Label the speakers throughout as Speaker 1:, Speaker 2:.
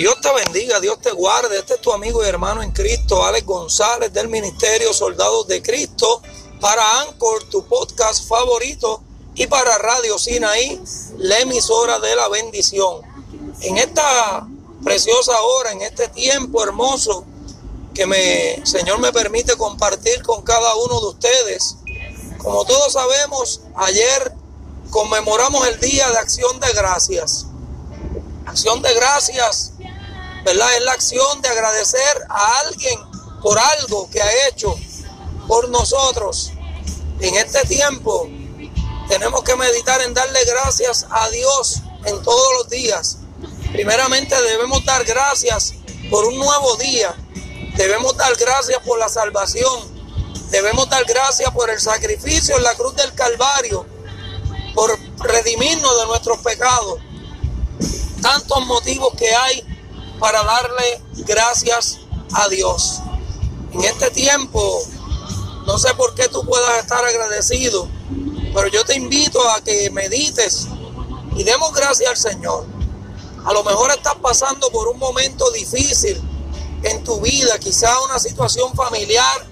Speaker 1: Dios te bendiga, Dios te guarde. Este es tu amigo y hermano en Cristo, Alex González del Ministerio Soldados de Cristo, para Anchor, tu podcast favorito, y para Radio Sinaí, la emisora de la bendición. En esta preciosa hora, en este tiempo hermoso que me, Señor me permite compartir con cada uno de ustedes. Como todos sabemos, ayer conmemoramos el Día de Acción de Gracias. Acción de Gracias Es la acción de agradecer a alguien por algo que ha hecho por nosotros. En este tiempo tenemos que meditar en darle gracias a Dios en todos los días. Primeramente debemos dar gracias por un nuevo día. Debemos dar gracias por la salvación. Debemos dar gracias por el sacrificio en la cruz del Calvario, por redimirnos de nuestros pecados. Tantos motivos que hay para darle gracias a Dios. En este tiempo, no sé por qué tú puedas estar agradecido, pero yo te invito a que medites y demos gracias al Señor. A lo mejor estás pasando por un momento difícil en tu vida, quizá una situación familiar,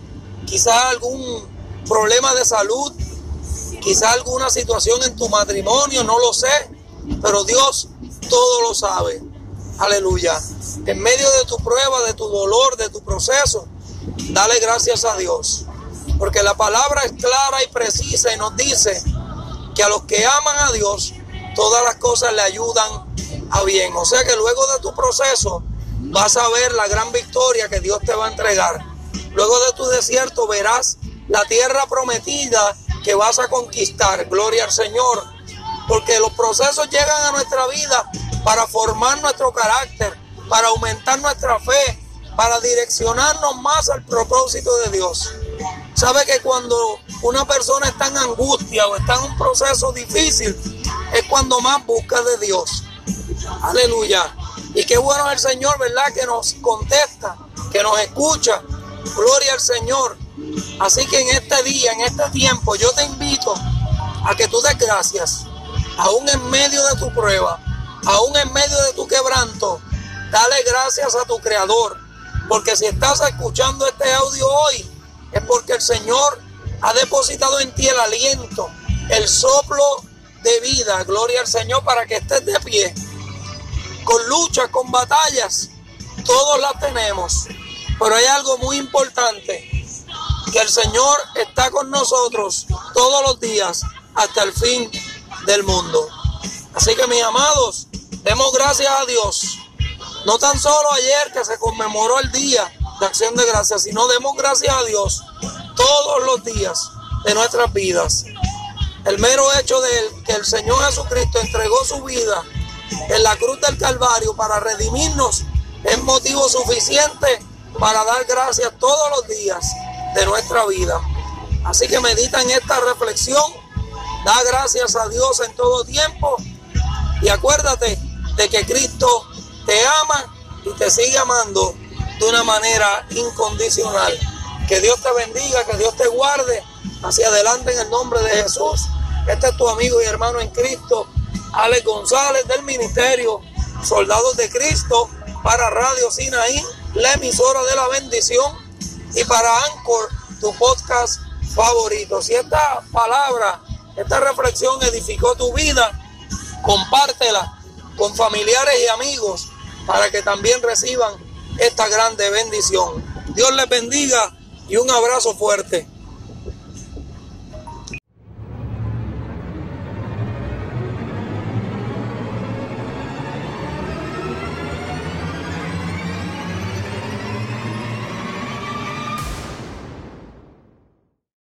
Speaker 1: quizá algún problema de salud, quizá alguna situación en tu matrimonio, no lo sé, pero Dios todo lo sabe. Aleluya. En medio de tu prueba, de tu dolor, de tu proceso, dale gracias a Dios. Porque la palabra es clara y precisa y nos dice que a los que aman a Dios, todas las cosas le ayudan a bien. O sea que luego de tu proceso vas a ver la gran victoria que Dios te va a entregar. Luego de tu desierto verás la tierra prometida que vas a conquistar. Gloria al Señor. Porque los procesos llegan a nuestra vida para formar nuestro carácter, para aumentar nuestra fe, para direccionarnos más al propósito de Dios. Sabe que cuando una persona está en angustia o está en un proceso difícil, es cuando más busca de Dios. Aleluya. Y qué bueno es el Señor, ¿verdad? Que nos contesta, que nos escucha. Gloria al Señor. Así que en este día, en este tiempo, yo te invito a que tú des gracias, aún en medio de tu prueba, aún en medio de tu quebranto, dale gracias a tu Creador. Porque si estás escuchando este audio hoy, es porque el Señor ha depositado en ti el aliento, el soplo de vida. Gloria al Señor para que estés de pie. Con luchas, con batallas, todos las tenemos. Pero hay algo muy importante, que el Señor está con nosotros todos los días hasta el fin del mundo. Así que mis amados, Demos gracias a Dios. No tan solo ayer que se conmemoró el día de acción de gracias, sino demos gracias a Dios todos los días de nuestras vidas. El mero hecho de que el Señor Jesucristo entregó su vida en la cruz del Calvario para redimirnos es motivo suficiente para dar gracias todos los días de nuestra vida. Así que medita en esta reflexión, da gracias a Dios en todo tiempo y acuérdate de que Cristo te ama y te sigue amando de una manera incondicional. Que Dios te bendiga, que Dios te guarde hacia adelante en el nombre de Jesús. Este es tu amigo y hermano en Cristo, Alex González del Ministerio Soldados de Cristo para Radio Sinaí, la emisora de la bendición y para Anchor, tu podcast favorito. Si esta palabra, esta reflexión edificó tu vida, compártela con familiares y amigos para que también reciban esta grande bendición. Dios les bendiga y un abrazo fuerte.